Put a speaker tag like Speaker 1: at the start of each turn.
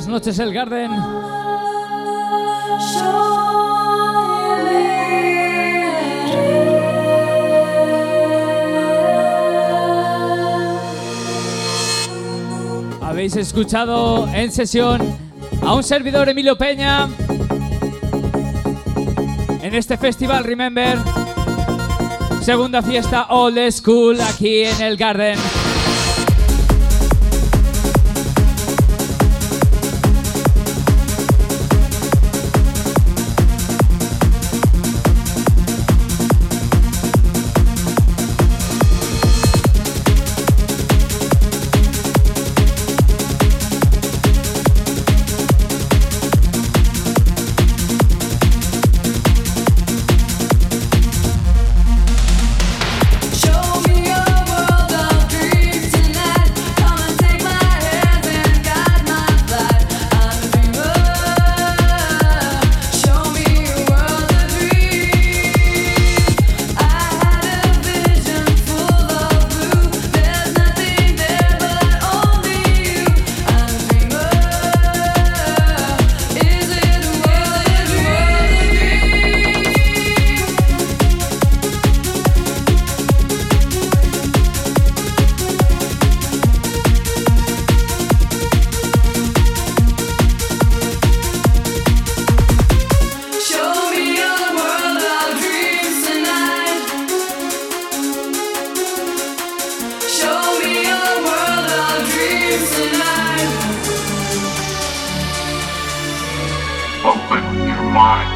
Speaker 1: Buenas noches, El Garden. Habéis escuchado en sesión a un servidor Emilio Peña en este festival Remember. Segunda fiesta Old School aquí en el Garden.
Speaker 2: want